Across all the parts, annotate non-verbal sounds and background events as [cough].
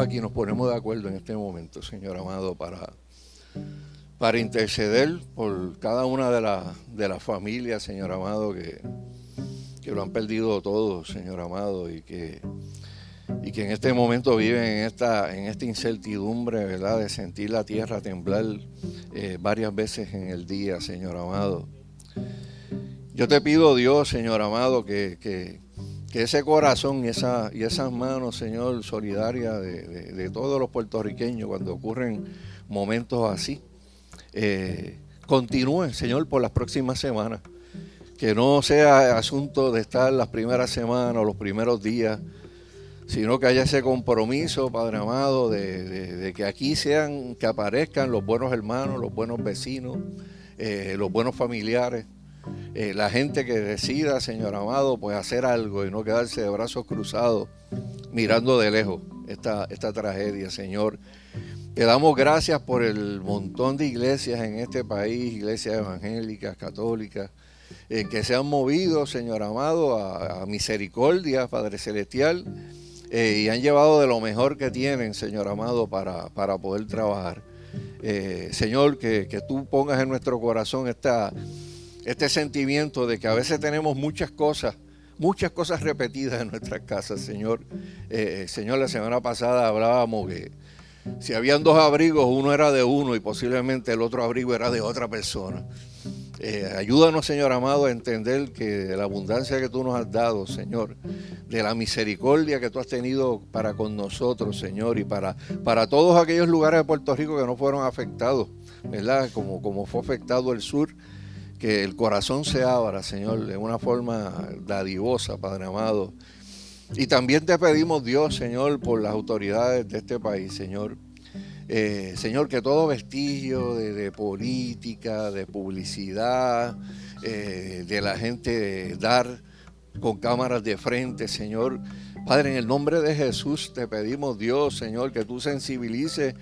aquí nos ponemos de acuerdo en este momento, Señor amado, para, para interceder por cada una de, las de las familias, Señor amado, que, que lo han perdido todo, Señor amado, y que, y que en este momento viven en esta, en esta incertidumbre, ¿verdad?, de sentir la tierra temblar eh, varias veces en el día, Señor amado. Yo te pido, Dios, Señor amado, que, que, ese corazón y, esa, y esas manos, Señor, solidarias de, todos los puertorriqueños cuando ocurren momentos así, eh, continúen, Señor, por las próximas semanas. Que no sea asunto de estar las primeras semanas o los primeros días, sino que haya ese compromiso, Padre amado, de, de, que aquí sean, que aparezcan los buenos hermanos, los buenos vecinos, eh, los buenos familiares eh, la gente que decida, Señor amado, pues hacer algo y no quedarse de brazos cruzados mirando de lejos esta, esta tragedia, Señor. Te damos gracias por el montón de iglesias en este país, iglesias evangélicas, católicas, eh, que se han movido, Señor amado, a, misericordia, Padre Celestial, eh, y han llevado de lo mejor que tienen, Señor amado, para, para poder trabajar. Señor, que, que tú pongas en nuestro corazón esta este sentimiento de que a veces tenemos muchas cosas, muchas cosas repetidas en nuestras casas, Señor. Eh, señor, la semana pasada hablábamos que si habían dos abrigos, uno era de uno y posiblemente el otro abrigo era de otra persona. Eh, ayúdanos, Señor amado, a entender que de la abundancia que tú nos has dado, Señor, de la misericordia que tú has tenido para con nosotros, Señor, y para, para todos aquellos lugares de Puerto Rico que no fueron afectados, ¿verdad? Como, como fue afectado el sur que el corazón se abra, Señor, de una forma dadivosa, Padre amado. Y también te pedimos, Dios, Señor, por las autoridades de este país, Señor. Eh, señor, que todo vestigio de, política, de publicidad, eh, de la gente dar con cámaras de frente, Señor. Padre, en el nombre de Jesús te pedimos, Dios, Señor, que tú sensibilices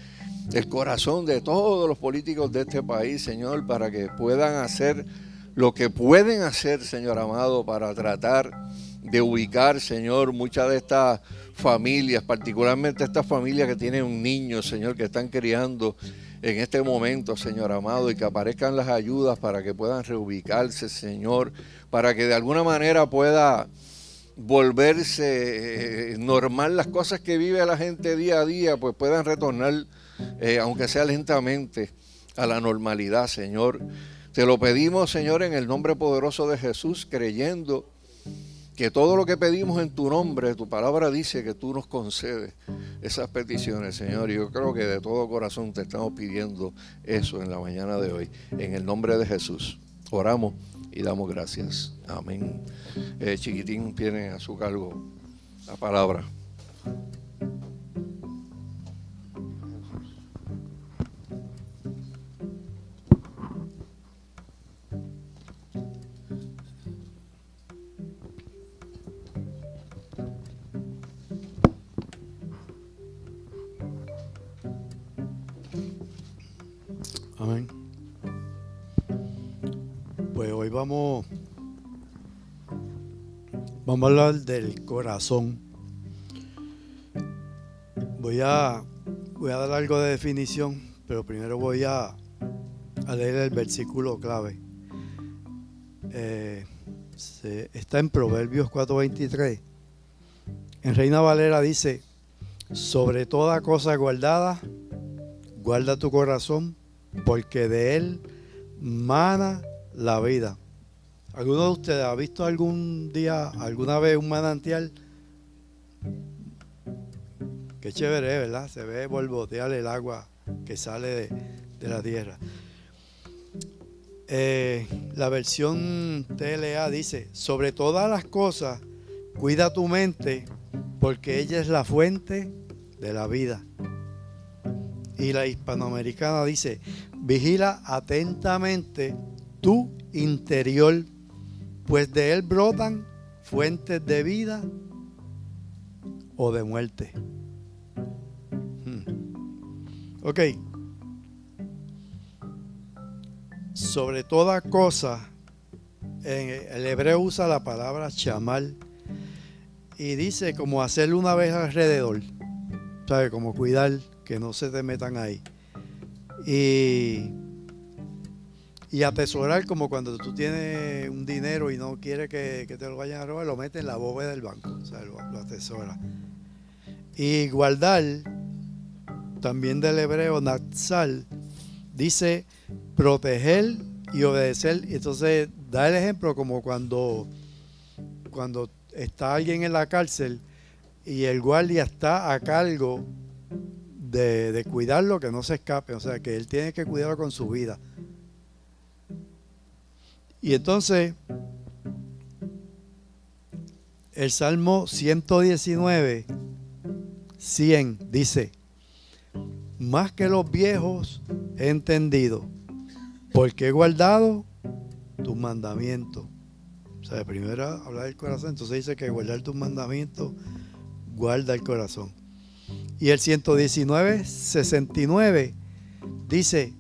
el corazón de todos los políticos de este país, Señor, para que puedan hacer lo que pueden hacer, Señor amado, para tratar de ubicar, Señor, muchas de estas familias, particularmente estas familias que tienen un niño, Señor, que están criando en este momento, Señor amado, y que aparezcan las ayudas para que puedan reubicarse, Señor, para que de alguna manera pueda volverse eh, normal las cosas que vive la gente día a día, pues puedan retornar eh, aunque sea lentamente, a la normalidad, Señor. Te lo pedimos, Señor, en el nombre poderoso de Jesús, creyendo que todo lo que pedimos en tu nombre, tu palabra dice que tú nos concedes esas peticiones, Señor. Y yo creo que de todo corazón te estamos pidiendo eso en la mañana de hoy, en el nombre de Jesús. Oramos y damos gracias. Amén. Eh, chiquitín tiene a su cargo la palabra. Vamos a hablar del corazón. Voy a, voy a dar algo de definición, pero primero voy a, leer el versículo clave. Eh, está en Proverbios 4:23. En Reina Valera dice, sobre toda cosa guardada, guarda tu corazón porque de él mana la vida. ¿Alguno de ustedes ha visto algún día, alguna vez un manantial? Qué chévere, ¿verdad? Se ve borbotear el agua que sale de, la tierra. Eh, la versión TLA dice, sobre todas las cosas, cuida tu mente, porque ella es la fuente de la vida. Y la hispanoamericana dice, vigila atentamente tu interior, pues de él brotan fuentes de vida o de muerte. Hmm. Ok. Sobre toda cosa, el hebreo usa la palabra chamal y dice como hacerle una vez alrededor. ¿sabes? Como cuidar que no se te metan ahí. Y, y atesorar como cuando tú tienes un dinero y no quieres que, te lo vayan a robar, lo metes en la bóveda del banco, o sea, lo, lo atesora. Y guardar, también del hebreo natsal, dice proteger y obedecer. Y entonces da el ejemplo como cuando, cuando está alguien en la cárcel y el guardia está a cargo de, de, cuidarlo, que no se escape, o sea, que él tiene que cuidarlo con su vida. Y entonces, el Salmo 119, 100, dice, más que los viejos he entendido, porque he guardado tus mandamientos. O sea, primero hablar del corazón, entonces dice que guardar tus mandamientos guarda el corazón. Y el 119, 69 dice,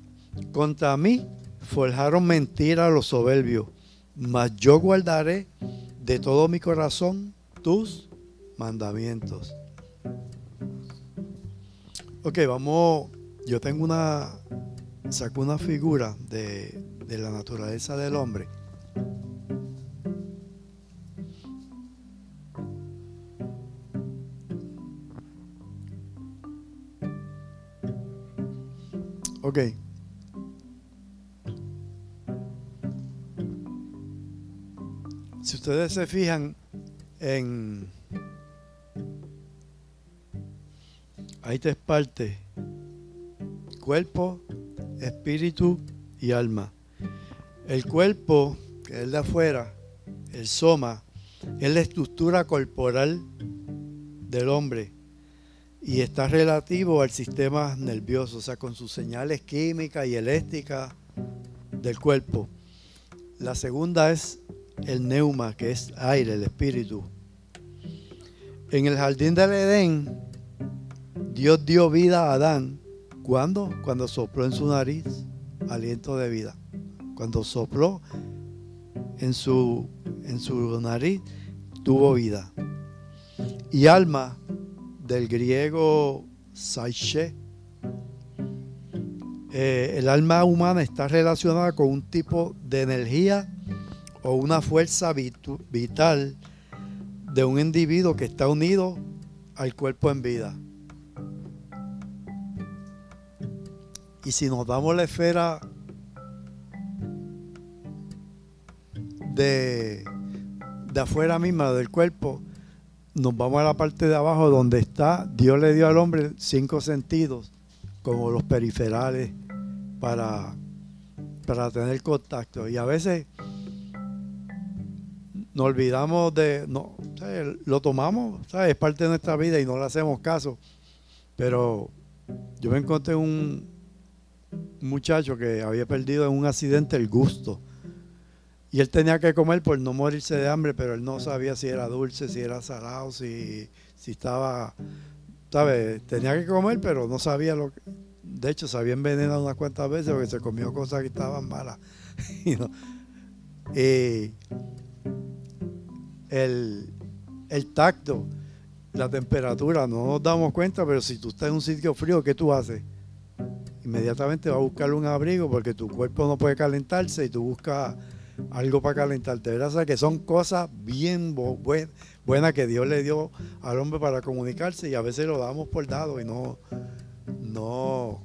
contra mí forjaron mentira los soberbios, mas yo guardaré de todo mi corazón tus mandamientos. Ok, vamos, yo tengo una, saco una figura de, de la naturaleza del hombre. Ok. Si ustedes se fijan en... Hay tres partes. Cuerpo, espíritu y alma. El cuerpo, que es de afuera, el soma, es la estructura corporal del hombre y está relativo al sistema nervioso, o sea, con sus señales químicas y eléctricas del cuerpo. La segunda es el neuma, que es aire, el espíritu. En el jardín del Edén, Dios dio vida a Adán. ¿Cuándo? Cuando sopló en su nariz aliento de vida. Cuando sopló en su, en su nariz, tuvo vida. Y alma, del griego saiche, eh, el alma humana está relacionada con un tipo de energía o una fuerza vital de un individuo que está unido al cuerpo en vida. Y si nos damos la esfera de, de afuera misma del cuerpo, nos vamos a la parte de abajo donde está, Dios le dio al hombre cinco sentidos, como los periferales, para, para tener contacto. Y a veces nos olvidamos de, no, lo tomamos, es parte de nuestra vida y no le hacemos caso. Pero yo me encontré un, muchacho que había perdido en un accidente el gusto. Y él tenía que comer por no morirse de hambre, pero él no sabía si era dulce, si era salado, si, si estaba, ¿sabes? Tenía que comer, pero no sabía lo que... De hecho, se había envenenado unas cuantas veces porque se comió cosas que estaban malas. [laughs] y, el, el tacto, la temperatura, no nos damos cuenta, pero si tú estás en un sitio frío, ¿qué tú haces? inmediatamente va a buscar un abrigo porque tu cuerpo no puede calentarse y tú buscas algo para calentarte. ¿verdad? que son cosas bien buenas que Dios le dio al hombre para comunicarse y a veces lo damos por dado y no, no,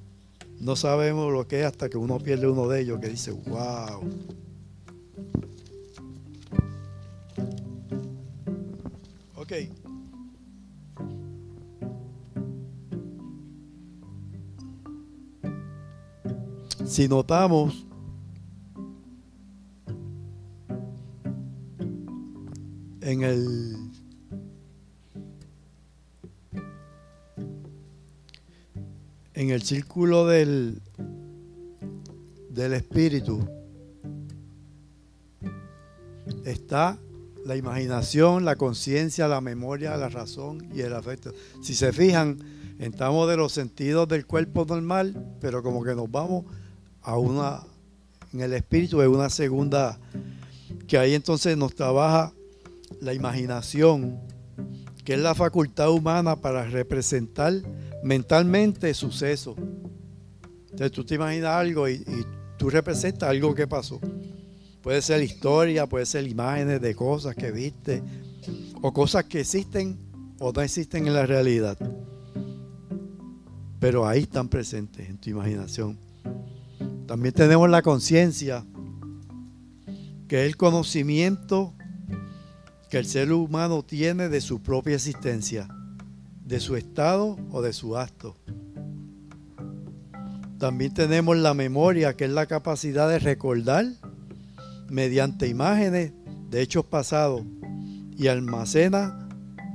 no sabemos lo que es hasta que uno pierde uno de ellos que dice, wow. Ok. Si notamos, en el en el círculo del del espíritu está la imaginación, la conciencia, la memoria, la razón y el afecto. Si se fijan, estamos de los sentidos del cuerpo normal, pero como que nos vamos a una, en el espíritu de una segunda, que ahí entonces nos trabaja la imaginación, que es la facultad humana para representar mentalmente sucesos. Entonces tú te imaginas algo y, y tú representas algo que pasó. Puede ser historia, puede ser imágenes de cosas que viste o cosas que existen o no existen en la realidad. Pero ahí están presentes en tu imaginación. También tenemos la conciencia, que es el conocimiento que el ser humano tiene de su propia existencia, de su estado o de su acto. También tenemos la memoria, que es la capacidad de recordar mediante imágenes de hechos pasados y almacena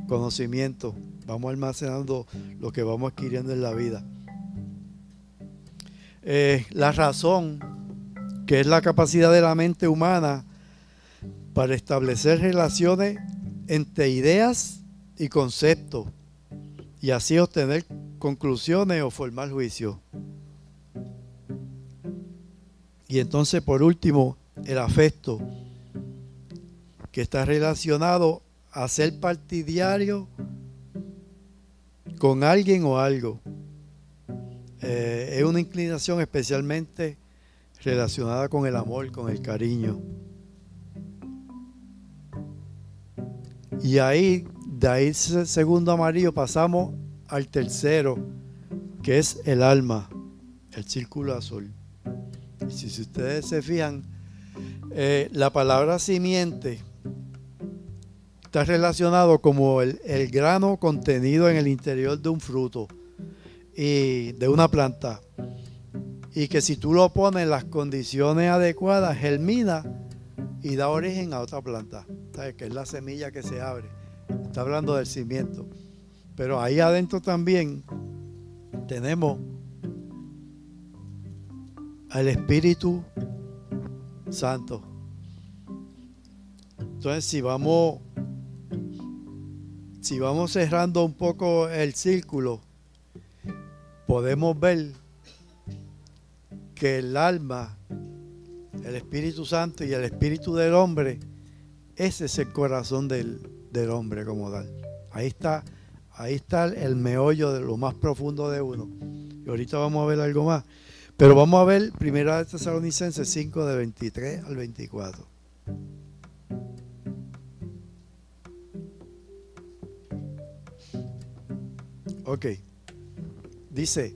conocimiento. Vamos almacenando lo que vamos adquiriendo en la vida. Eh, la razón, que es la capacidad de la mente humana para establecer relaciones entre ideas y conceptos y así obtener conclusiones o formar juicio. Y entonces, por último, el afecto, que está relacionado a ser partidario con alguien o algo. Eh, es una inclinación especialmente relacionada con el amor, con el cariño. Y ahí, de ahí segundo amarillo, pasamos al tercero, que es el alma, el círculo azul. Y si ustedes se fijan, eh, la palabra simiente está relacionado como el, grano contenido en el interior de un fruto y de una planta. Y que si tú lo pones en las condiciones adecuadas, germina y da origen a otra planta. ¿Sabes? Que es la semilla que se abre. Está hablando del cimiento. Pero ahí adentro también tenemos al Espíritu Santo. Entonces, si vamos si vamos cerrando un poco el círculo, podemos ver que el alma, el Espíritu Santo y el Espíritu del hombre, ese es el corazón del, del hombre como tal. Ahí está, ahí está el meollo de lo más profundo de uno. Y ahorita vamos a ver algo más. Pero vamos a ver Primera de Tesalonicenses 5 de 23 al 24. Ok. Dice,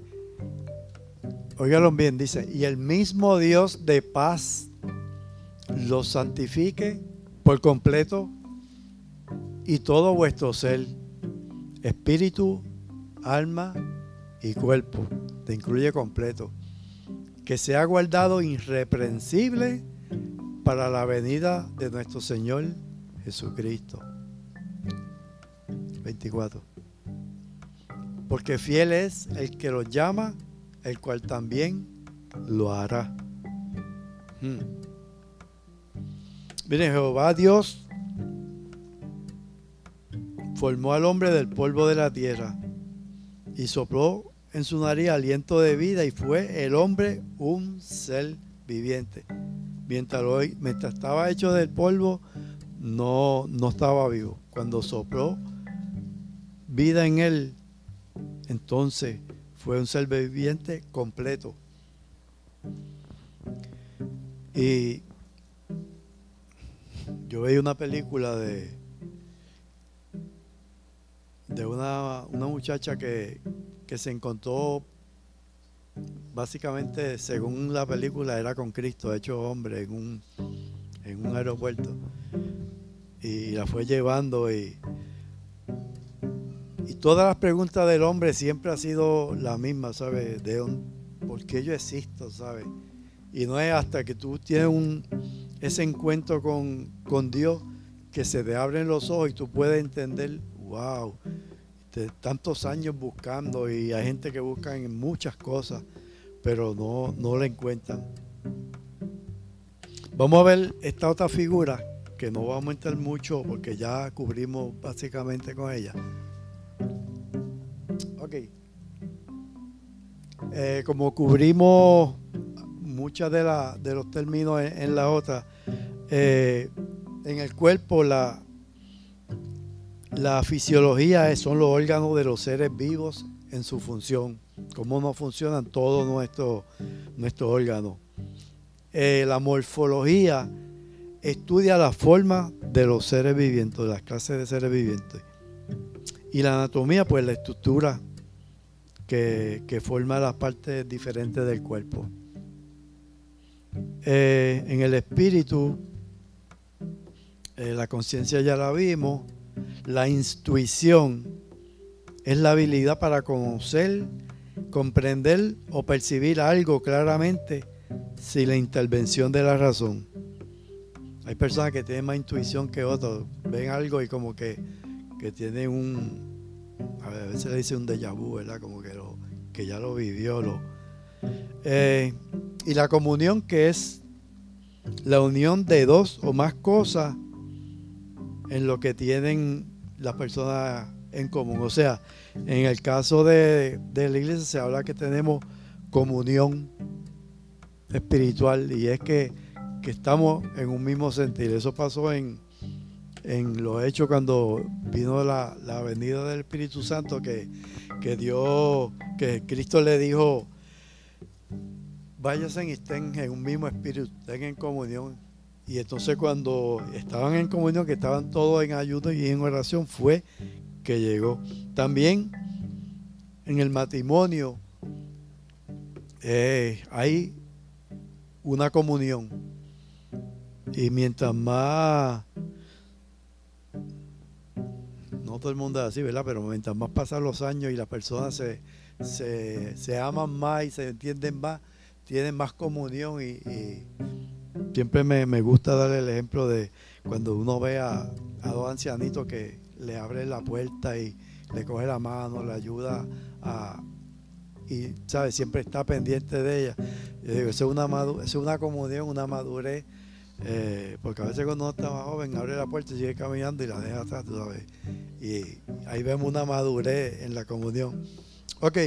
óigalo bien, dice, y el mismo Dios de paz los santifique por completo y todo vuestro ser, espíritu, alma y cuerpo, te incluye completo que sea guardado irreprensible para la venida de nuestro Señor Jesucristo. 24. Porque fiel es el que lo llama, el cual también lo hará. Hmm. Miren, Jehová Dios formó al hombre del polvo de la tierra y sopló en su nariz aliento de vida y fue el hombre un ser viviente. Mientras, mientras estaba hecho del polvo, no, no estaba vivo. Cuando sopló vida en él, entonces fue un ser viviente completo. Y yo veía una película de, de una, una muchacha que, que se encontró básicamente, según la película, era con Cristo, hecho hombre, en un, en un aeropuerto. Y la fue llevando y, y todas las preguntas del hombre siempre ha sido la misma, ¿sabes? De ¿Por qué yo existo, ¿sabes? Y no es hasta que tú tienes un, ese encuentro con, con Dios que se te abren los ojos y tú puedes entender, wow, tantos años buscando y hay gente que busca en muchas cosas, pero no, no la encuentran. Vamos a ver esta otra figura que no vamos a entrar mucho porque ya cubrimos básicamente con ella. Ok. Eh, como cubrimos muchas de, la, de los términos en, en la otra, eh, en el cuerpo la, La fisiología son los órganos de los seres vivos en su función, cómo no funcionan todos nuestros nuestro órganos. Eh, la morfología estudia la forma de los seres vivientes, de las clases de seres vivientes. Y la anatomía, pues la estructura que, forma las partes diferentes del cuerpo. Eh, en el espíritu, eh, la conciencia ya la vimos, la intuición es la habilidad para conocer, comprender o percibir algo claramente sin la intervención de la razón. Hay personas que tienen más intuición que otros, ven algo y como que, que tienen un, a veces le dice un déjà vu, ¿verdad? Como que, lo, que ya lo vivió. Lo, eh, y la comunión que es la unión de dos o más cosas en lo que tienen las personas en común. O sea, en el caso de, de la iglesia se habla que tenemos comunión espiritual y es que, estamos en un mismo sentir. Eso pasó en, en los hechos cuando vino la, venida del Espíritu Santo que, que Dios, que Cristo le dijo, váyanse y estén en un mismo espíritu, estén en comunión. Y entonces cuando estaban en comunión, que estaban todos en ayuno y en oración, fue que llegó. También en el matrimonio eh, hay una comunión. Y mientras más, no todo el mundo es así, ¿verdad? Pero mientras más pasan los años y las personas se, se, aman más y se entienden más, tienen más comunión y, siempre me, gusta dar el ejemplo de cuando uno ve a, a dos ancianitos que le abre la puerta y le coge la mano, le ayuda a, y ¿sabes? siempre está pendiente de ella. Yo digo, eso es una, es una comunión, una madurez, eh, porque a veces cuando uno está más joven abre la puerta y sigue caminando y la deja atrás, tú sabes. Y ahí vemos una madurez en la comunión. Ok.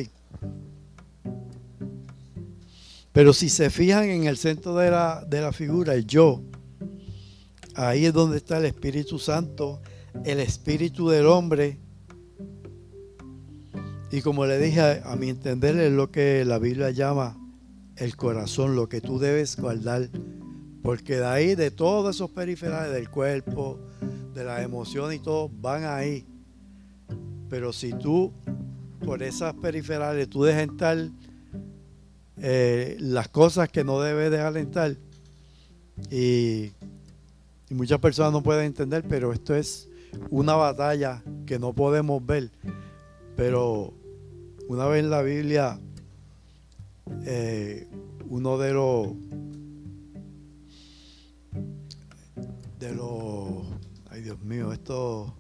Pero si se fijan en el centro de la, de la figura, el yo, ahí es donde está el Espíritu Santo, el Espíritu del hombre y como le dije, a, mi entender es lo que la Biblia llama el corazón, lo que tú debes guardar. Porque de ahí, de todos esos periferales del cuerpo, de las emociones y todo, van ahí. Pero si tú, por esas periferales, tú dejas entrar eh, las cosas que no debes dejar entrar, y, y muchas personas no pueden entender, pero esto es una batalla que no podemos ver. Pero una vez en la Biblia, eh, uno de los de los ay Dios mío, esto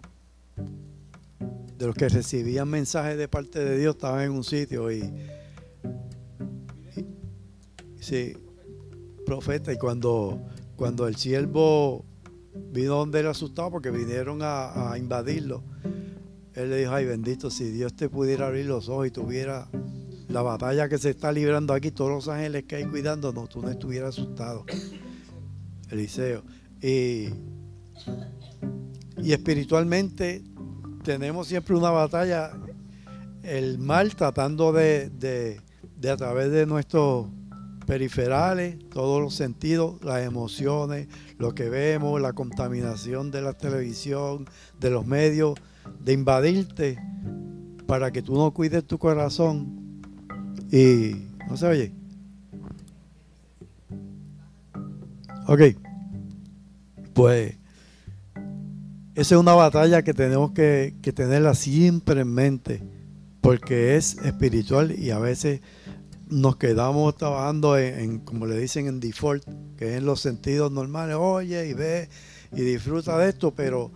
de los que recibían mensajes de parte de Dios estaban en un sitio y, sí, profeta, y cuando, cuando el siervo vino donde él asustado porque vinieron a invadirlo, él le dijo, ay bendito, si Dios te pudiera abrir los ojos y tuviera la batalla que se está librando aquí, todos los ángeles que hay cuidándonos, tú no estuvieras asustado. Eliseo. Y, y espiritualmente tenemos siempre una batalla, el mal tratando de, de, de a través de nuestros periferales, todos los sentidos, las emociones, lo que vemos, la contaminación de la televisión, de los medios, de invadirte para que tú no cuides tu corazón y no se oye. Ok, pues esa es una batalla que tenemos que, tenerla siempre en mente porque es espiritual y a veces nos quedamos trabajando en, como le dicen, en default, que es en los sentidos normales, oye y ve y disfruta de esto, pero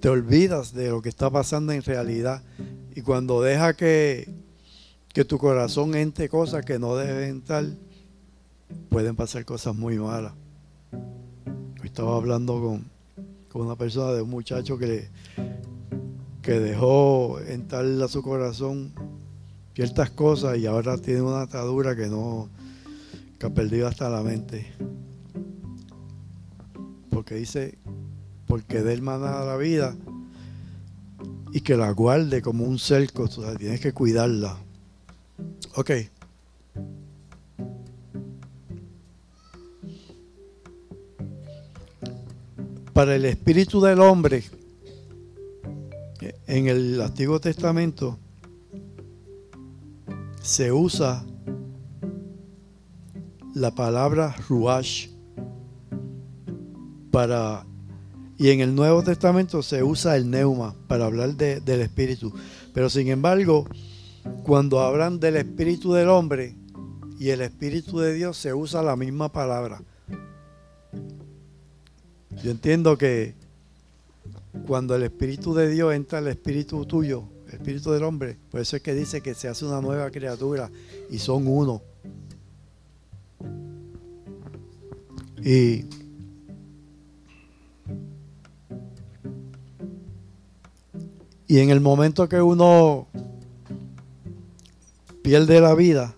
te olvidas de lo que está pasando en realidad. Y cuando deja que, que tu corazón entre cosas que no deben entrar, pueden pasar cosas muy malas. estaba hablando con, con una persona de un muchacho que, que dejó entrar a su corazón ciertas cosas y ahora tiene una atadura que no que ha perdido hasta la mente. Porque dice porque de él la vida, y que la guarde como un cerco. tienes que cuidarla. Ok. Para el espíritu del hombre, en el Antiguo Testamento, se usa la palabra ruach para y en el Nuevo Testamento se usa el neuma para hablar del espíritu. Pero sin embargo, cuando hablan del espíritu del hombre y el espíritu de Dios, se usa la misma palabra. Yo entiendo que cuando el espíritu de Dios entra al espíritu tuyo, espíritu del hombre, por eso es que dice que se hace una nueva criatura y son uno. Y Y en el momento que uno pierde la vida,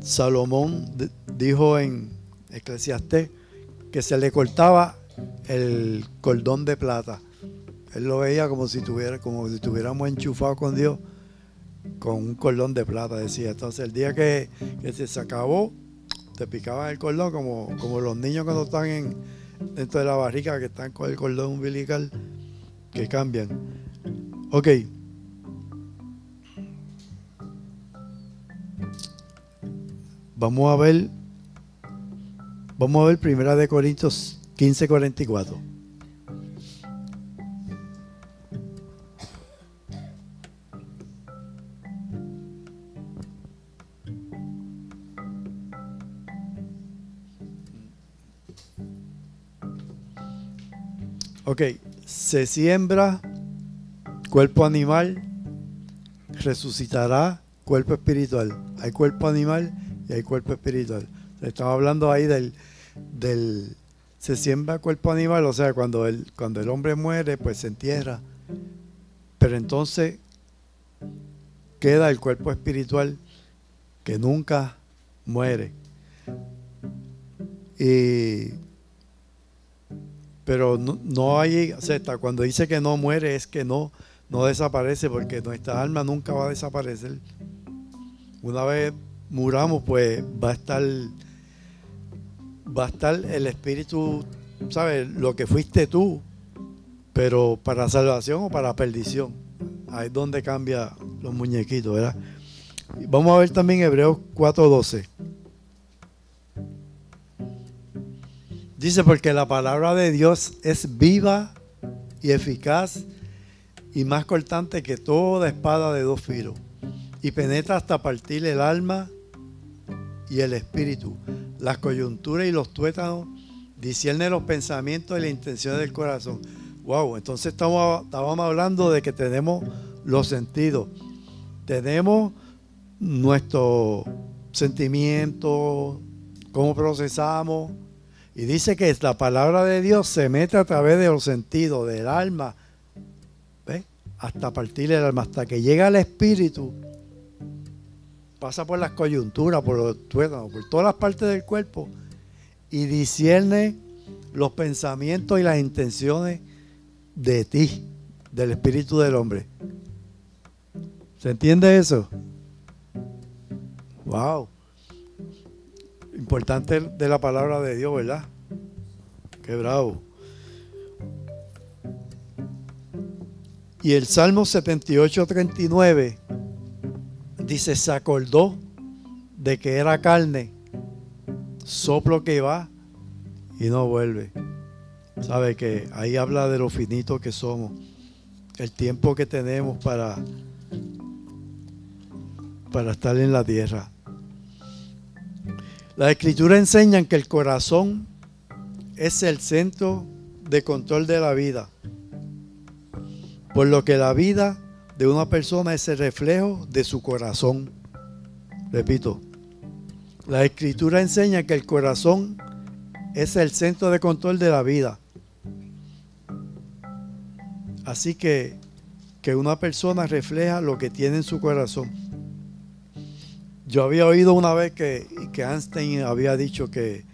Salomón dijo en Eclesiastés que se le cortaba el cordón de plata. Él lo veía como si tuviera, como si estuviéramos enchufados con Dios con un cordón de plata, decía. Entonces el día que, se acabó, te picaban el cordón como, como los niños cuando están en, dentro de la barriga que están con el cordón umbilical, que cambian. Ok. Vamos a ver. Vamos a ver Primera de Corintios 15, Ok, se siembra cuerpo animal resucitará cuerpo espiritual. Hay cuerpo animal y hay cuerpo espiritual. Estamos hablando ahí del, del se siembra cuerpo animal, o sea, cuando el, cuando el hombre muere, pues se entierra. Pero entonces queda el cuerpo espiritual que nunca muere. Y, pero no, no hay, o sea, cuando dice que no muere es que no, no desaparece porque nuestra alma nunca va a desaparecer. Una vez muramos, pues va a estar va a estar el espíritu, ¿sabes? Lo que fuiste tú, pero para salvación o para perdición. Ahí es donde cambia los muñequitos, ¿verdad? Vamos a ver también Hebreos 4:12. Dice, porque la palabra de Dios es viva y eficaz y más cortante que toda espada de dos filos, y penetra hasta partir el alma y el espíritu, las coyunturas y los tuétanos, discierne los pensamientos y las intenciones del corazón. Wow, entonces estamos, estábamos hablando de que tenemos los sentidos, tenemos nuestros sentimientos, cómo procesamos, y dice que la palabra de Dios se mete a través de los sentidos, del alma, hasta partir el alma, hasta que llega al espíritu, pasa por las coyunturas, por los tuétanos, por todas las partes del cuerpo y discierne los pensamientos y las intenciones de ti, del espíritu del hombre. ¿Se entiende eso? Wow. Importante de la palabra de Dios, ¿verdad? Qué bravo. Y el Salmo 78, 39 dice, se acordó de que era carne, soplo que va y no vuelve. Sabe que ahí habla de lo finito que somos, el tiempo que tenemos para, para estar en la tierra. Las escrituras enseñan que el corazón es el centro de control de la vida. Por lo que la vida de una persona es el reflejo de su corazón. Repito, la escritura enseña que el corazón es el centro de control de la vida. Así que que una persona refleja lo que tiene en su corazón. Yo había oído una vez que, que Einstein había dicho que,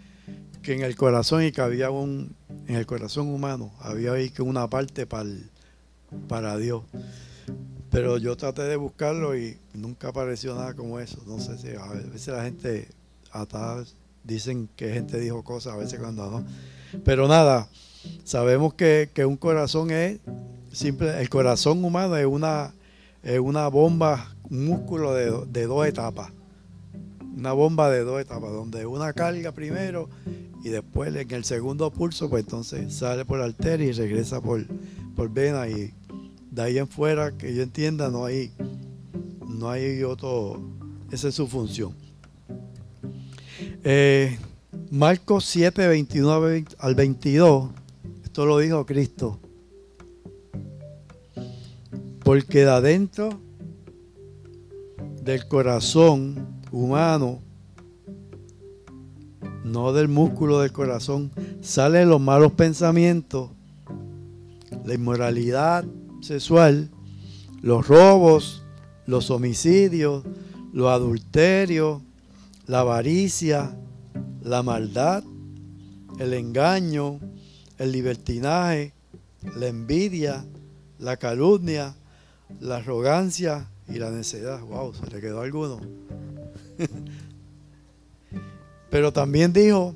que en el corazón y que había un, en el corazón humano había que una parte para para Dios. Pero yo traté de buscarlo y nunca apareció nada como eso. No sé si a veces la gente atada dicen que gente dijo cosas, a veces cuando no. Pero nada, sabemos que, un corazón es simple, el corazón humano es una, es una bomba, un músculo de, de dos etapas. Una bomba de dos etapas, donde una carga primero y después en el segundo pulso, pues entonces sale por arteria y regresa por, por vena y de ahí en fuera, que yo entienda, no hay, no hay otro, esa es su función. Eh, Marcos 7, 21 al 22, esto lo dijo Cristo. Porque de adentro del corazón humano, no del músculo del corazón, salen los malos pensamientos, la inmoralidad sexual, los robos, los homicidios, los adulterios, la avaricia, la maldad, el engaño, el libertinaje, la envidia, la calumnia, la arrogancia y la necedad. Wow, se le quedó alguno. Pero también dijo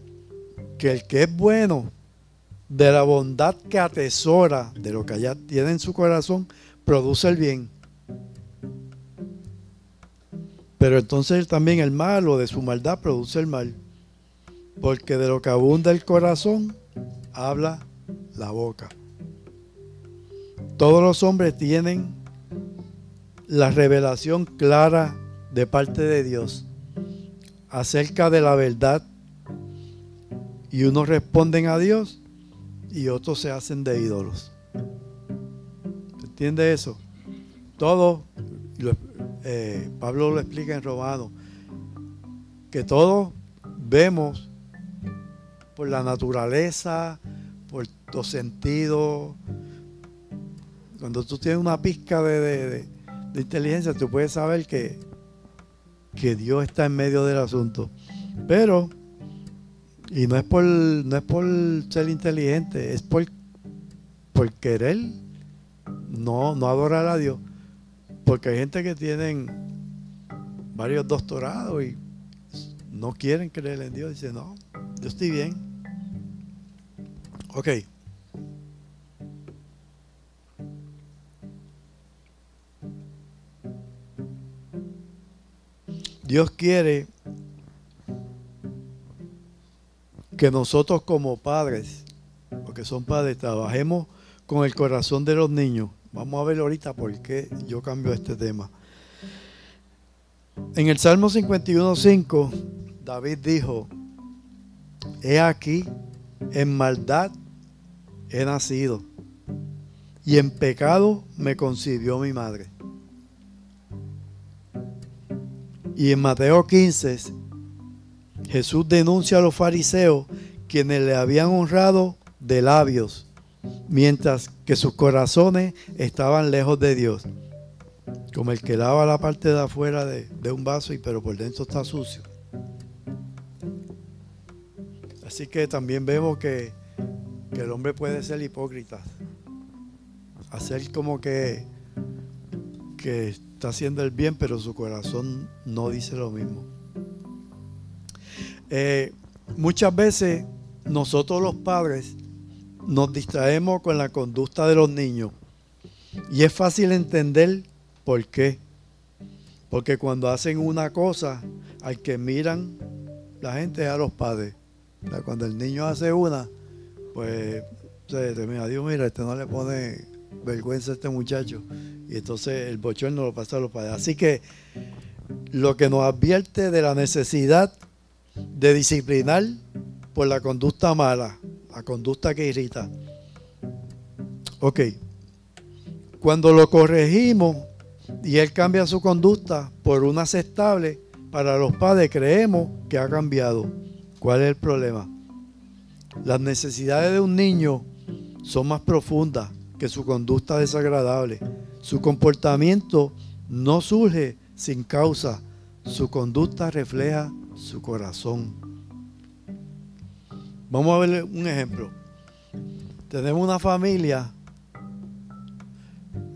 que el que es bueno, de la bondad que atesora, de lo que allá tiene en su corazón, produce el bien. Pero entonces también el malo de su maldad produce el mal. Porque de lo que abunda el corazón, habla la boca. Todos los hombres tienen la revelación clara de parte de Dios acerca de la verdad y unos responden a Dios y otros se hacen de ídolos. ¿Entiende eso? Todo, eh, Pablo lo explica en Romano, que todos vemos por la naturaleza, por los sentidos. Cuando tú tienes una pizca de, inteligencia, tú puedes saber que, que Dios está en medio del asunto. Pero, y no es por, no es por ser inteligente, es por, por querer no, no adorar a Dios. Porque hay gente que tienen varios doctorados y no quieren creer en Dios. Dicen, no, yo estoy bien. Ok. Dios quiere que nosotros como padres, porque son padres, trabajemos con el corazón de los niños. Vamos a ver ahorita por qué yo cambio este tema. En el Salmo 51.5, David dijo, he aquí, en maldad he nacido y en pecado me concibió mi madre. Y en Mateo 15, Jesús denuncia a los fariseos quienes le habían honrado de labios, mientras que sus corazones estaban lejos de Dios. Como el que lava la parte de afuera de, de un vaso y pero por dentro está sucio. Así que también vemos que, el hombre puede ser hipócrita. Hacer como que, que está haciendo el bien, pero su corazón no dice lo mismo. Eh, muchas veces nosotros los padres nos distraemos con la conducta de los niños. Y es fácil entender por qué. Porque cuando hacen una cosa, al que miran la gente es a los padres cuando el niño hace una, pues se termina, Dios mira, este no le pone vergüenza a este muchacho. Y entonces el bochorno lo pasa a los padres. Así que lo que nos advierte de la necesidad de disciplinar por la conducta mala, la conducta que irrita. Ok, cuando lo corregimos y él cambia su conducta por una aceptable, para los padres creemos que ha cambiado. ¿Cuál es el problema? Las necesidades de un niño son más profundas que su conducta desagradable. Su comportamiento no surge sin causa. Su conducta refleja su corazón. Vamos a ver un ejemplo. Tenemos una familia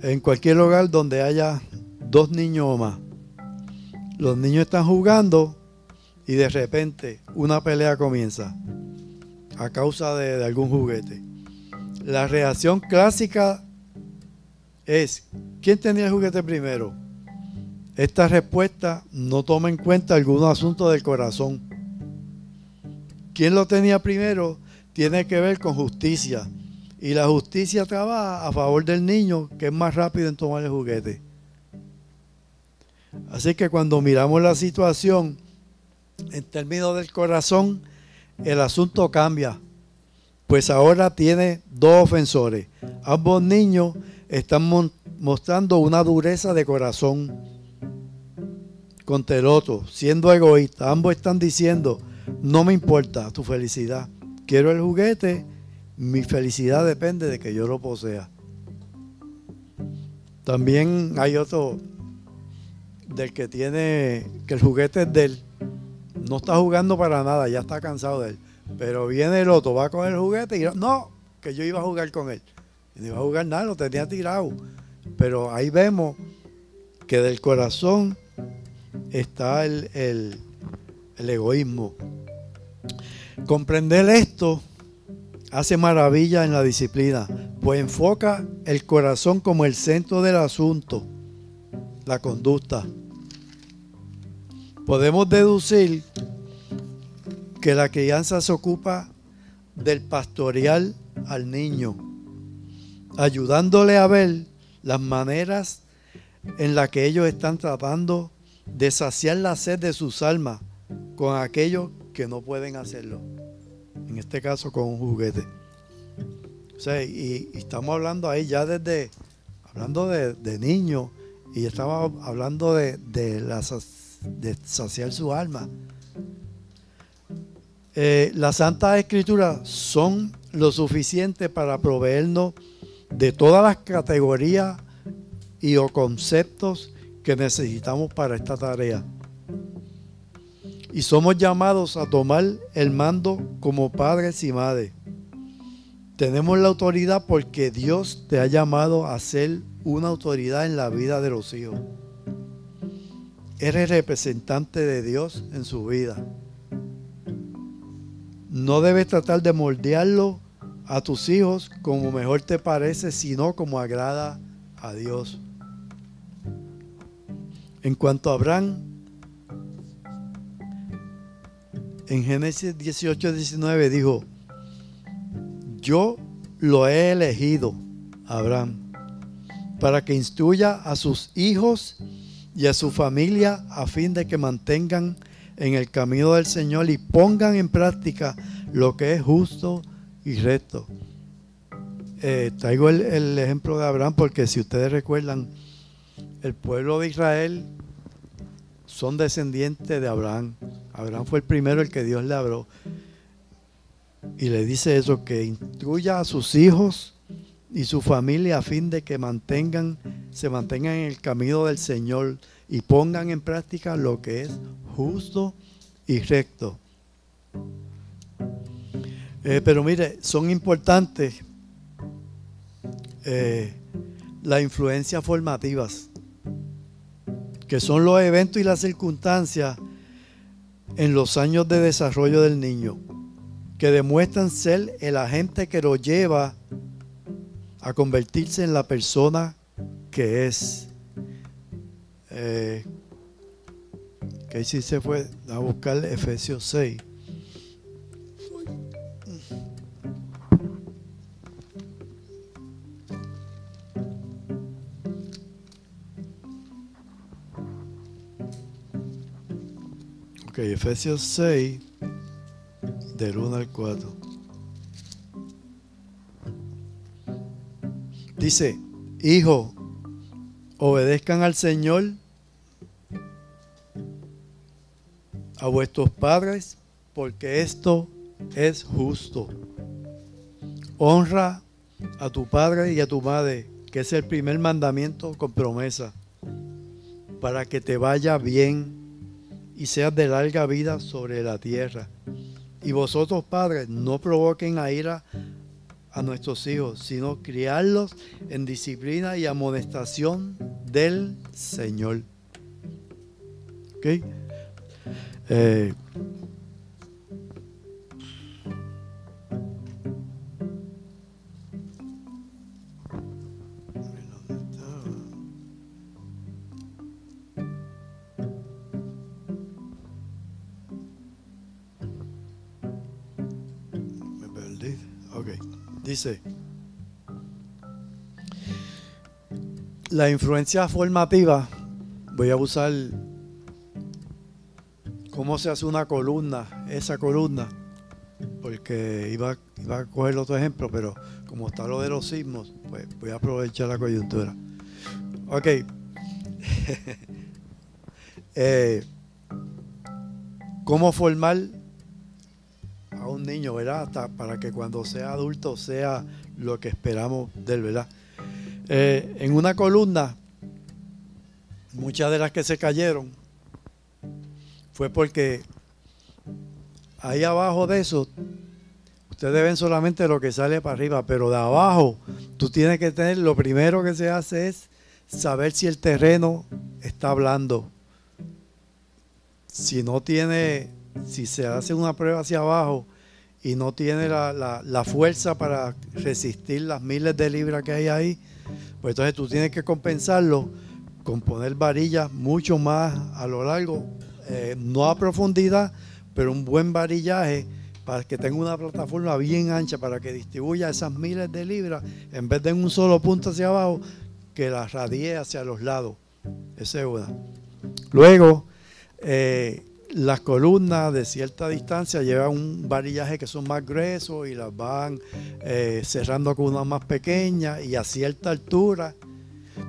en cualquier hogar donde haya dos niños o más. Los niños están jugando y de repente una pelea comienza a causa de, algún juguete. La reacción clásica es, ¿quién tenía el juguete primero? Esta respuesta no toma en cuenta algunos asuntos del corazón. ¿Quién lo tenía primero? Tiene que ver con justicia. Y la justicia trabaja a favor del niño, que es más rápido en tomar el juguete. Así que cuando miramos la situación en términos del corazón, el asunto cambia. Pues ahora tiene dos ofensores. Ambos niños están mostrando una dureza de corazón contra el otro, siendo egoístas. Ambos están diciendo, no me importa tu felicidad. Quiero el juguete, mi felicidad depende de que yo lo posea. También hay otro del que tiene, que el juguete es de él. No está jugando para nada, ya está cansado de él. Pero viene el otro, va con el juguete y no, que yo iba a jugar con él. No iba a jugar nada, lo tenía tirado. Pero ahí vemos que del corazón está el, el egoísmo. Comprender esto hace maravilla en la disciplina, pues enfoca el corazón como el centro del asunto, la conducta. Podemos deducir que la crianza se ocupa del pastoreal al niño, ayudándole a ver las maneras en las que ellos están tratando de saciar la sed de sus almas con aquellos que no pueden hacerlo. En este caso con un juguete. O sea, y, estamos hablando ahí ya desde, hablando de, niños, y estamos hablando de, de, de saciar su alma. Eh, las Santas Escrituras son lo suficiente para proveernos de todas las categorías y o conceptos que necesitamos para esta tarea. Y somos llamados a tomar el mando como padres y madres. Tenemos la autoridad porque Dios te ha llamado a ser una autoridad en la vida de los hijos. Eres representante de Dios en su vida. No debes tratar de moldearlo a tus hijos como mejor te parece, sino como agrada a Dios. En cuanto a Abraham, en Génesis 18, 19 dijo, yo lo he elegido, Abraham, para que instruya a sus hijos y a su familia a fin de que mantengan en el camino del Señor y pongan en práctica lo que es justo y recto. Eh, traigo el, ejemplo de Abraham porque si ustedes recuerdan, el pueblo de Israel son descendientes de Abraham. Abraham fue el primero el que Dios le habló. Y le dice eso, que instruya a sus hijos y su familia a fin de que mantengan, se mantengan en el camino del Señor y pongan en práctica lo que es justo y recto. Eh, pero mire, son importantes eh, las influencias formativas, que son los eventos y las circunstancias en los años de desarrollo del niño, que demuestran ser el agente que lo lleva a convertirse en la persona que es. Eh, que sí se fue a buscar Efesios 6. Efesios 6, del 1 al 4. Dice, hijo, obedezcan al Señor a vuestros padres, porque esto es justo. Honra a tu padre y a tu madre, que es el primer mandamiento con promesa, para que te vaya bien y seas de larga vida sobre la tierra. Y vosotros, padres, no provoquen a ira a nuestros hijos, sino criarlos en disciplina y amonestación del Señor. ¿Ok? Eh, Dice, la influencia formativa, voy a usar cómo se hace una columna, esa columna, porque iba, a coger otro ejemplo, pero como está lo de los sismos, pues voy a aprovechar la coyuntura. Ok. [laughs] Eh, ¿Cómo formar niño, ¿verdad? Hasta para que cuando sea adulto sea lo que esperamos de él, ¿verdad? Eh, en una columna, muchas de las que se cayeron fue porque ahí abajo de eso, ustedes ven solamente lo que sale para arriba, pero de abajo tú tienes que tener, lo primero que se hace es saber si el terreno está blando. Si no tiene, si se hace una prueba hacia abajo y no tiene la, fuerza para resistir las miles de libras que hay ahí, pues entonces tú tienes que compensarlo con poner varillas mucho más a lo largo, eh, no a profundidad, pero un buen varillaje para que tenga una plataforma bien ancha para que distribuya esas miles de libras en vez de en un solo punto hacia abajo, que las radie hacia los lados. Esa es una. Luego, eh, las columnas de cierta distancia llevan un varillaje que son más gruesos y las van eh, cerrando con una más pequeña y a cierta altura.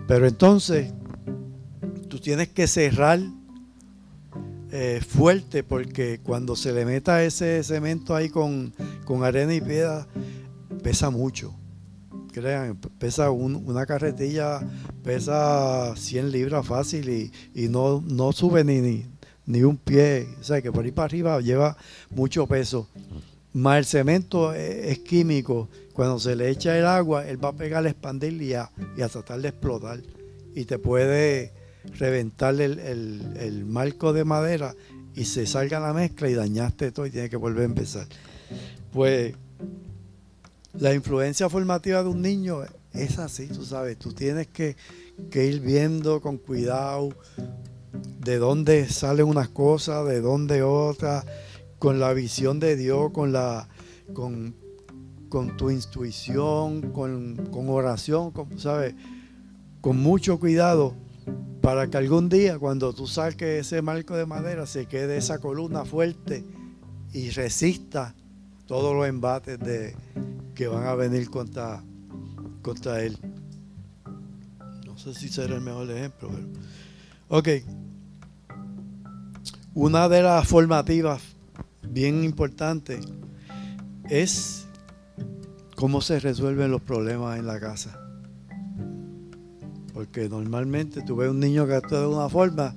Pero entonces tú tienes que cerrar eh, fuerte porque cuando se le meta ese cemento ahí con, arena y piedra, pesa mucho. Crean, pesa una carretilla, pesa 100 libras fácil y, y no, no sube ni, ni, ni un pie. O sea, que por ahí para arriba lleva mucho peso. Más el cemento es, químico. Cuando se le echa el agua, él va a pegar, a expandir y a, y a tratar de explotar. Y te puede reventar el, marco de madera y se salga la mezcla y dañaste todo y tiene que volver a empezar. Pues la influencia formativa de un niño es así, tú sabes, tú tienes que, que ir viendo con cuidado de dónde salen unas cosas, de dónde otras, con la visión de Dios, con la con, tu intuición, con, oración, ¿sabes? Con mucho cuidado para que algún día cuando tú saques ese marco de madera se quede esa columna fuerte y resista todos los embates de, que van a venir contra, contra él. No sé si será el mejor ejemplo, pero... Ok. Una de las formativas bien importantes es cómo se resuelven los problemas en la casa. Porque normalmente tú ves un niño que actúa de una forma,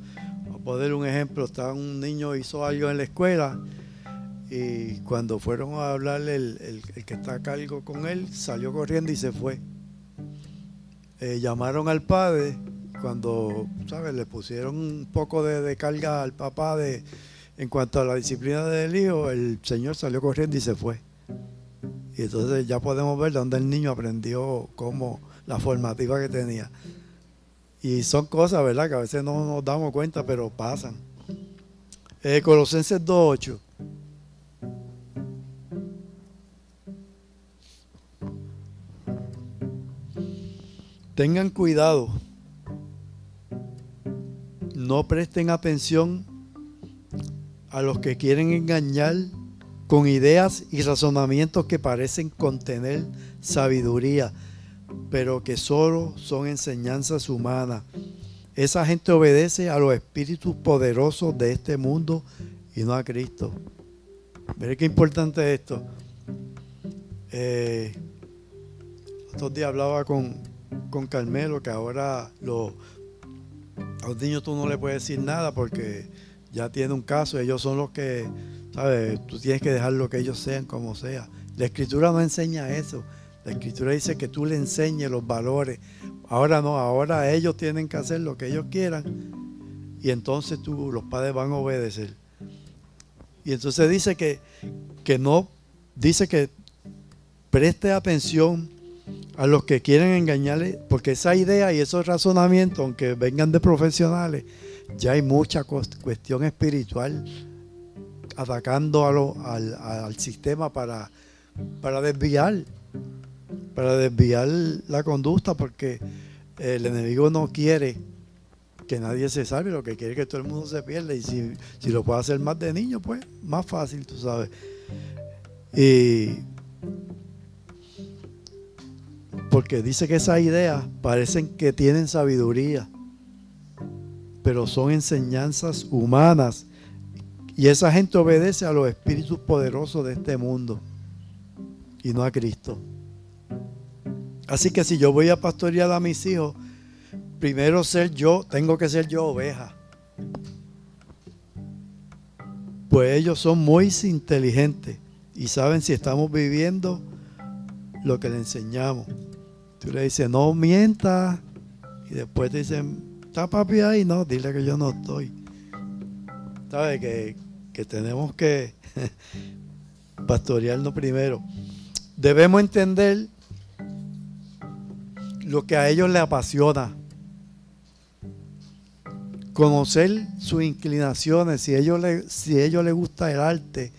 a poner un ejemplo, está un niño hizo algo en la escuela y cuando fueron a hablarle el, que está a cargo con él, salió corriendo y se fue. Eh, llamaron al padre cuando, ¿sabes? Le pusieron un poco de, carga al papá de, en cuanto a la disciplina del hijo, el señor salió corriendo y se fue. Y entonces ya podemos ver dónde el niño aprendió cómo la formativa que tenía. Y son cosas, ¿verdad? Que a veces no nos damos cuenta, pero pasan. Eh, Colosenses 2.8. Tengan cuidado no presten atención a los que quieren engañar con ideas y razonamientos que parecen contener sabiduría, pero que solo son enseñanzas humanas. Esa gente obedece a los espíritus poderosos de este mundo y no a Cristo. Mire qué importante es esto. Eh, estos días hablaba con, con Carmelo que ahora los a los niños tú no le puedes decir nada porque ya tiene un caso, ellos son los que, ¿sabes? Tú tienes que dejar lo que ellos sean como sea. La escritura no enseña eso. La escritura dice que tú le enseñes los valores. Ahora no, ahora ellos tienen que hacer lo que ellos quieran y entonces tú, los padres van a obedecer. Y entonces dice que, que no, dice que preste atención a los que quieren engañarle, porque esa idea y esos razonamientos, aunque vengan de profesionales, ya hay mucha cuestión espiritual atacando al, al, sistema para, para desviar, para desviar la conducta, porque el enemigo no quiere que nadie se salve, lo que quiere es que todo el mundo se pierda. Y si, si lo puede hacer más de niño, pues más fácil, tú sabes. Y porque dice que esas ideas parecen que tienen sabiduría, pero son enseñanzas humanas. Y esa gente obedece a los espíritus poderosos de este mundo y no a Cristo. Así que si yo voy a pastorear a mis hijos, primero ser yo, tengo que ser yo oveja. Pues ellos son muy inteligentes y saben si estamos viviendo lo que le enseñamos. Tú le dices, no mienta. Y después te dicen, ¿está papi ahí? No, dile que yo no estoy. ¿Sabes? Que, que tenemos que [laughs] pastorearnos primero. Debemos entender lo que a ellos les apasiona. Conocer sus inclinaciones, si ellos, si a ellos les gusta el arte,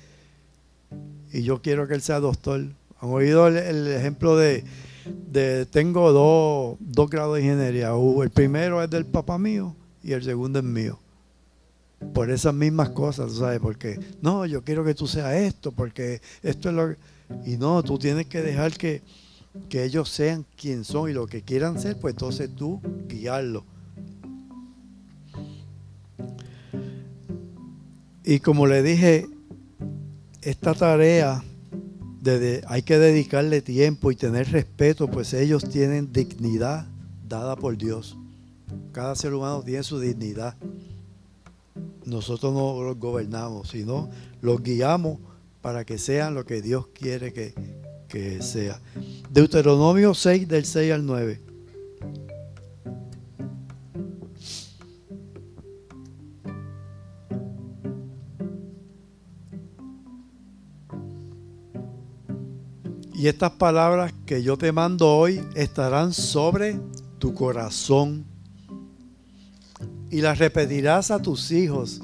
y yo quiero que él sea doctor. ¿Han oído el ejemplo de, tengo dos, grados de ingeniería. El primero es del papá mío y el segundo es mío. Por esas mismas cosas, ¿sabes? Porque, no, yo quiero que tú seas esto, porque esto es lo que... Y no, tú tienes que dejar que, que ellos sean quien son y lo que quieran ser, pues entonces tú guiarlo. Y como le dije, esta tarea hay que dedicarle tiempo y tener respeto, pues ellos tienen dignidad dada por Dios. Cada ser humano tiene su dignidad. Nosotros no los gobernamos, sino los guiamos para que sean lo que Dios quiere que, que sea. Deuteronomio 6 del 6 al 9. Y estas palabras que yo te mando hoy estarán sobre tu corazón. Y las repetirás a tus hijos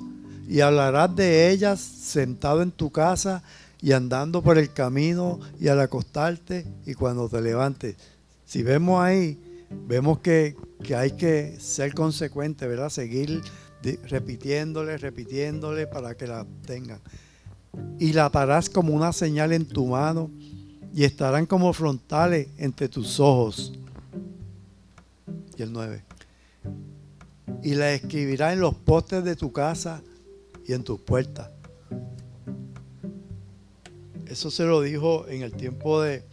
y hablarás de ellas sentado en tu casa y andando por el camino y al acostarte y cuando te levantes. Si vemos ahí, vemos que, que hay que ser consecuente, ¿verdad? Seguir repitiéndole, repitiéndole para que la tengan. Y la atarás como una señal en tu mano y estarán como frontales entre tus ojos. Y el 9. Y la escribirá en los postes de tu casa y en tus puertas. Eso se lo dijo en el tiempo de,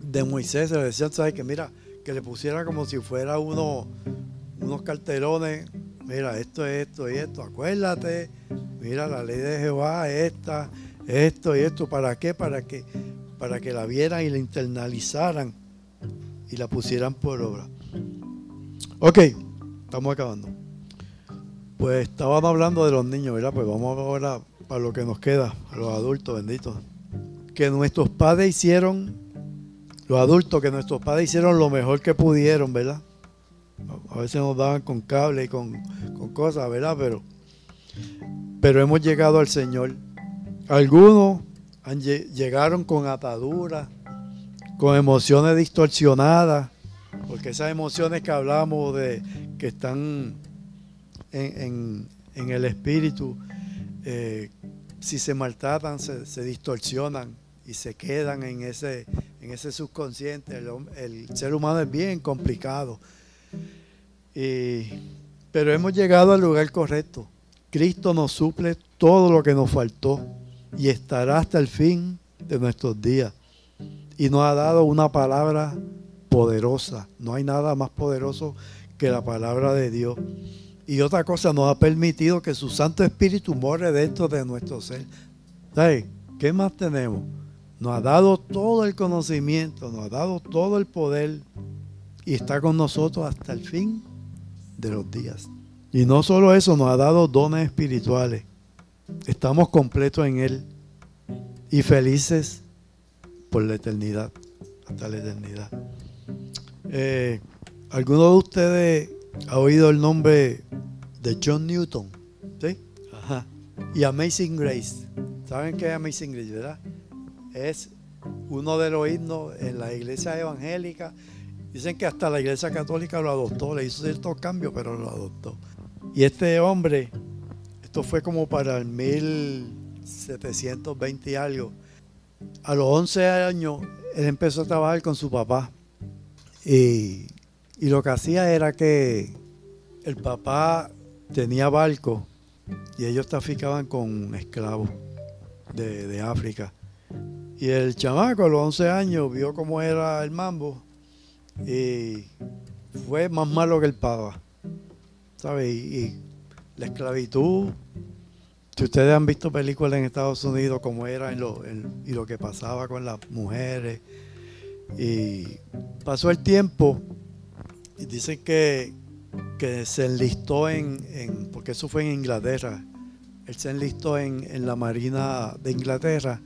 de Moisés. Se le decía, ¿sabes? Que mira, que le pusiera como si fuera uno, unos cartelones. Mira, esto es esto y esto. Acuérdate. Mira, la ley de Jehová, esta, esto y esto. ¿Para qué? Para que para que la vieran y la internalizaran y la pusieran por obra. Ok, estamos acabando. Pues estábamos hablando de los niños, ¿verdad? Pues vamos ahora para lo que nos queda, a los adultos benditos. Que nuestros padres hicieron, los adultos, que nuestros padres hicieron lo mejor que pudieron, ¿verdad? A veces nos daban con cable y con, con cosas, ¿verdad? Pero, pero hemos llegado al Señor. Algunos llegaron con ataduras, con emociones distorsionadas, porque esas emociones que hablamos de que están en, el espíritu, eh, si se maltratan, se, distorsionan y se quedan en ese, en ese subconsciente. El, ser humano es bien complicado. pero hemos llegado al lugar correcto. Cristo nos suple todo lo que nos faltó y estará hasta el fin de nuestros días. Y nos ha dado una palabra poderosa. No hay nada más poderoso que la palabra de Dios. Y otra cosa, nos ha permitido que su Santo Espíritu more dentro de nuestro ser. ¿Sabes? ¿Qué más tenemos? nos ha dado todo el conocimiento, nos ha dado todo el poder y está con nosotros hasta el fin de los días. Y no solo eso, nos ha dado dones espirituales. Estamos completos en Él y felices por la eternidad, hasta la eternidad. Eh, ¿Alguno de ustedes ha oído el nombre de John Newton? ¿Sí? Ajá. Y Amazing Grace. ¿Saben qué es Amazing Grace, verdad? Es uno de los himnos en la iglesia evangélica. Dicen que hasta la iglesia católica lo adoptó, le hizo ciertos cambios, pero lo adoptó. Y este hombre, esto fue como para el 1720 y algo, a los 11 años él empezó a trabajar con su papá. Y, lo que hacía era que el papá tenía barco y ellos traficaban con esclavos de, de, África. Y el chamaco a los 11 años vio cómo era el mambo y fue más malo que el papá. ¿Sabes? Y, la esclavitud. Si ustedes han visto películas en Estados Unidos como era en y lo que pasaba con las mujeres, y pasó el tiempo y dicen que, que se enlistó en, porque eso fue en Inglaterra, él se enlistó en, en, la Marina de Inglaterra.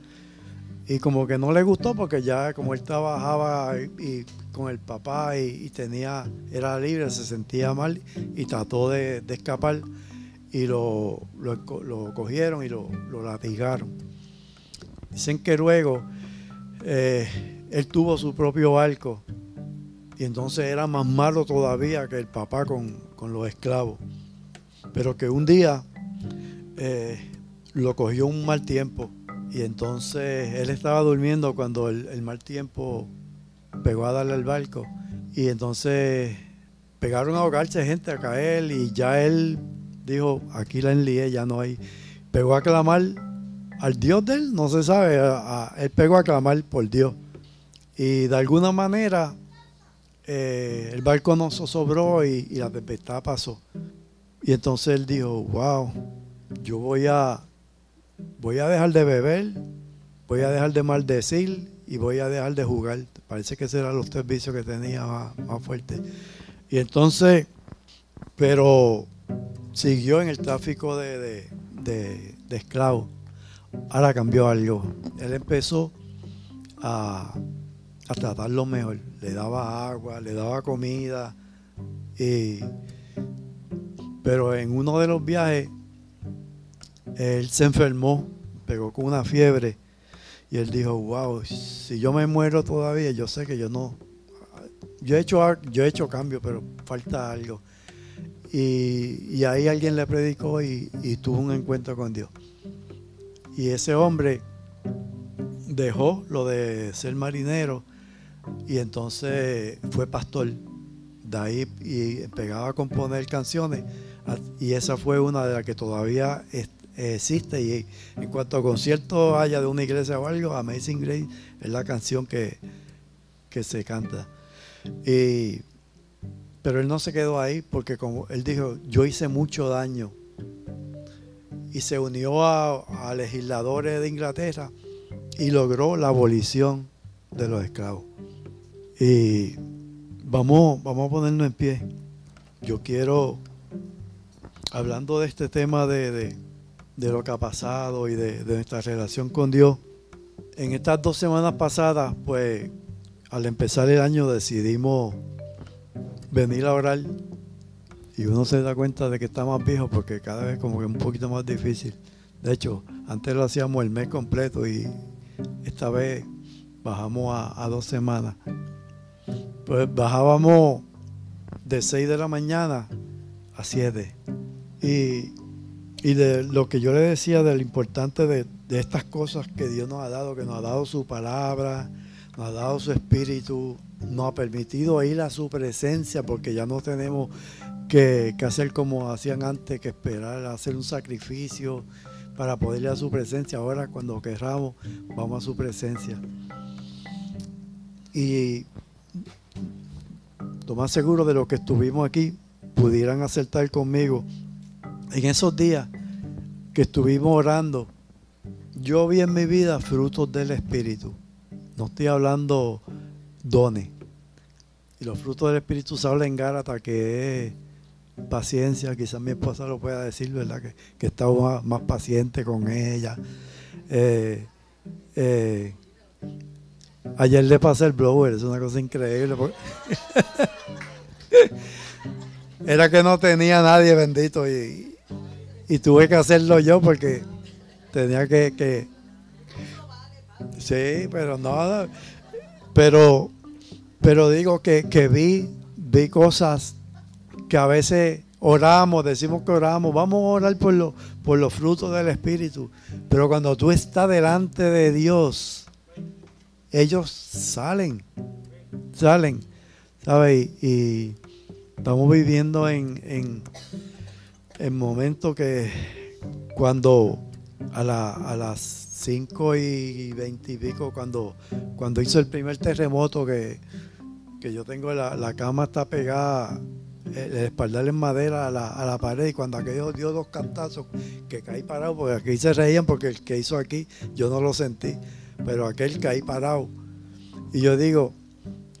Y como que no le gustó porque ya como él trabajaba y, con el papá y, tenía, era libre, se sentía mal y trató de escapar y lo, lo, cogieron y lo, lo, latigaron. Dicen que luego eh, él tuvo su propio barco y entonces era más malo todavía que el papá con, los esclavos. Pero que un día eh, lo cogió un mal tiempo y entonces él estaba durmiendo cuando el, el mal tiempo pegó a darle al barco y entonces pegaron a ahogarse gente a caer y ya él dijo, aquí la enlié, ya no hay. Pegó a clamar al Dios de él, no se sabe, él pegó a clamar por Dios. Y de alguna manera eh, el barco no sobró y, y, la tempestad pasó. Y entonces él dijo, wow, yo voy a, voy a dejar de beber, voy a dejar de maldecir y voy a dejar de jugar. Parece que eran los tres vicios que tenía más, más fuertes. Y entonces, pero siguió en el tráfico de, esclavos. Ahora cambió algo. Él empezó a, tratarlo mejor. Le daba agua, le daba comida. pero en uno de los viajes, él se enfermó, pegó con una fiebre. Y él dijo, wow, si yo me muero todavía, yo sé que yo no... Yo he hecho, yo he hecho cambio, pero falta algo. Y, ahí alguien le predicó y, tuvo un encuentro con Dios. Y ese hombre dejó lo de ser marinero y entonces fue pastor. De ahí y pegaba a componer canciones y esa fue una de las que todavía existe y en cuanto a conciertos haya de una iglesia o algo, Amazing Grace es la canción que, que se canta. Y pero él no se quedó ahí porque como él dijo, yo hice mucho daño. Y se unió a, legisladores de Inglaterra y logró la abolición de los esclavos. Y vamos, vamos a ponernos en pie. Yo quiero, hablando de este tema de, lo que ha pasado y de, de nuestra relación con Dios, en estas dos semanas pasadas, pues al empezar el año decidimos venir a orar y uno se da cuenta de que está más viejo porque cada vez como que es un poquito más difícil. De hecho, antes lo hacíamos el mes completo y esta vez bajamos a, dos semanas. Pues bajábamos de 6 de la mañana a 7. Y, de lo que yo le decía de lo importante de, de estas cosas que Dios nos ha dado, que nos ha dado su palabra, nos ha dado su espíritu, nos ha permitido ir a su presencia porque ya no tenemos que, hacer como hacían antes, que esperar hacer un sacrificio para poder ir a su presencia. Ahora cuando querramos, vamos a su presencia. Y lo más seguro de lo que estuvimos aquí, pudieran acertar conmigo. En esos días que estuvimos orando, yo vi en mi vida frutos del Espíritu No estoy hablando dones. Y los frutos del Espíritu se habla en que paciencia. Quizás mi esposa lo pueda decir, ¿verdad? Que, que está más, paciente con ella. Eh, eh, ayer le pasé el blower, es una cosa increíble. [laughs] Era que no tenía nadie bendito y, y tuve que hacerlo yo porque tenía que, que sí, pero no, pero pero digo que, vi, vi cosas que a veces oramos, decimos que oramos, vamos a orar por, lo, por los frutos del Espíritu. Pero cuando tú estás delante de Dios, ellos salen, salen, ¿sabes? Y, estamos viviendo en, en, en momentos que cuando a, la, a las 5 y 20 y pico, cuando, cuando hizo el primer terremoto que que yo tengo la, cama está pegada, el, espaldar en madera a la, pared y cuando aquello dio dos cantazos que caí parado, porque aquí se reían porque el que hizo aquí yo no lo sentí, pero aquel caí parado. Y yo digo,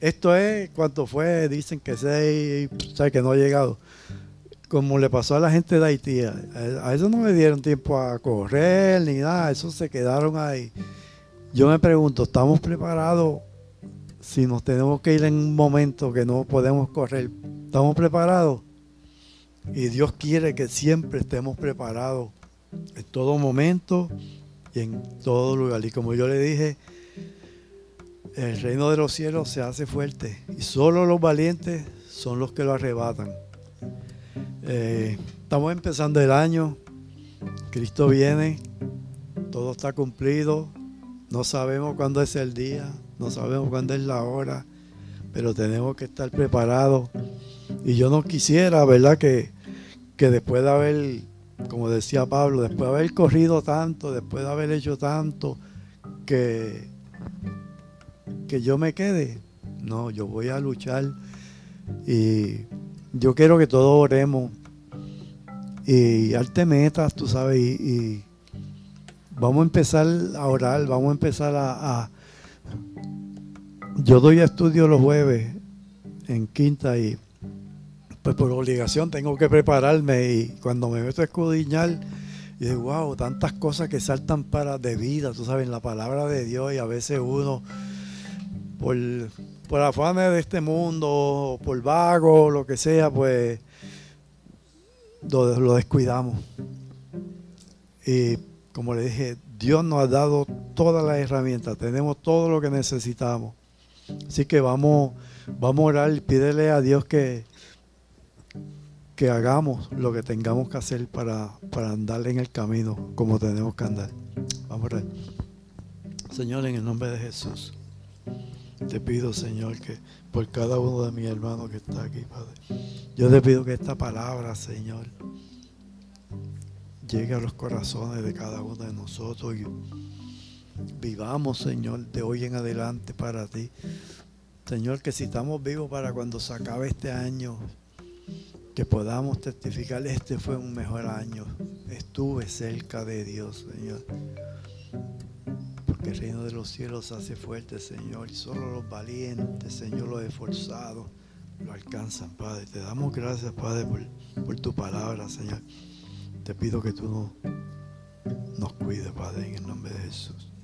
esto es cuánto fue, dicen que seis, o que no ha llegado. Como le pasó a la gente de Haití, a eso no le dieron tiempo a correr ni nada, eso se quedaron ahí. Yo me pregunto, ¿estamos preparados si nos tenemos que ir en un momento que no podemos correr, ¿estamos preparados? Y Dios quiere que siempre estemos preparados en todo momento y en todo lugar. Y como yo le dije, el reino de los cielos se hace fuerte y solo los valientes son los que lo arrebatan. Eh, estamos empezando el año, Cristo viene, todo está cumplido, no sabemos cuándo es el día, no sabemos cuándo es la hora, pero tenemos que estar preparados. Y yo no quisiera, ¿verdad? Que, que después de haber, como decía Pablo, después de haber corrido tanto, después de haber hecho tanto, que, que yo me quede. No, yo voy a luchar y yo quiero que todos oremos y arte metas, tú sabes, y, vamos a empezar a orar, vamos a empezar a, yo doy estudio los jueves en quinta y pues por obligación tengo que prepararme y cuando me meto a escudriñar, y digo, wow, tantas cosas que saltan para de vida, tú sabes, la palabra de Dios y a veces uno por, por afanes de este mundo, por vago, lo que sea, pues lo, lo descuidamos. Y como le dije, Dios nos ha dado todas las herramientas, tenemos todo lo que necesitamos. Así que vamos, vamos a orar y pídele a Dios que, que hagamos lo que tengamos que hacer para, para andar en el camino como tenemos que andar. Vamos a orar. Señor, en el nombre de Jesús, te pido, Señor, que por cada uno de mis hermanos que está aquí, Padre, yo te pido que esta palabra, Señor, llegue a los corazones de cada uno de nosotros y vivamos, Señor, de hoy en adelante para ti. Señor, que si estamos vivos para cuando se acabe este año, que podamos testificar, este fue un mejor año. Estuve cerca de Dios, Señor. Porque el reino de los cielos hace fuerte, Señor. Solo los valientes, Señor, los esforzados, lo alcanzan, Padre. Te damos gracias, Padre, por, tu palabra, Señor. Te pido que tú nos cuides, Padre, en el nombre de Jesús.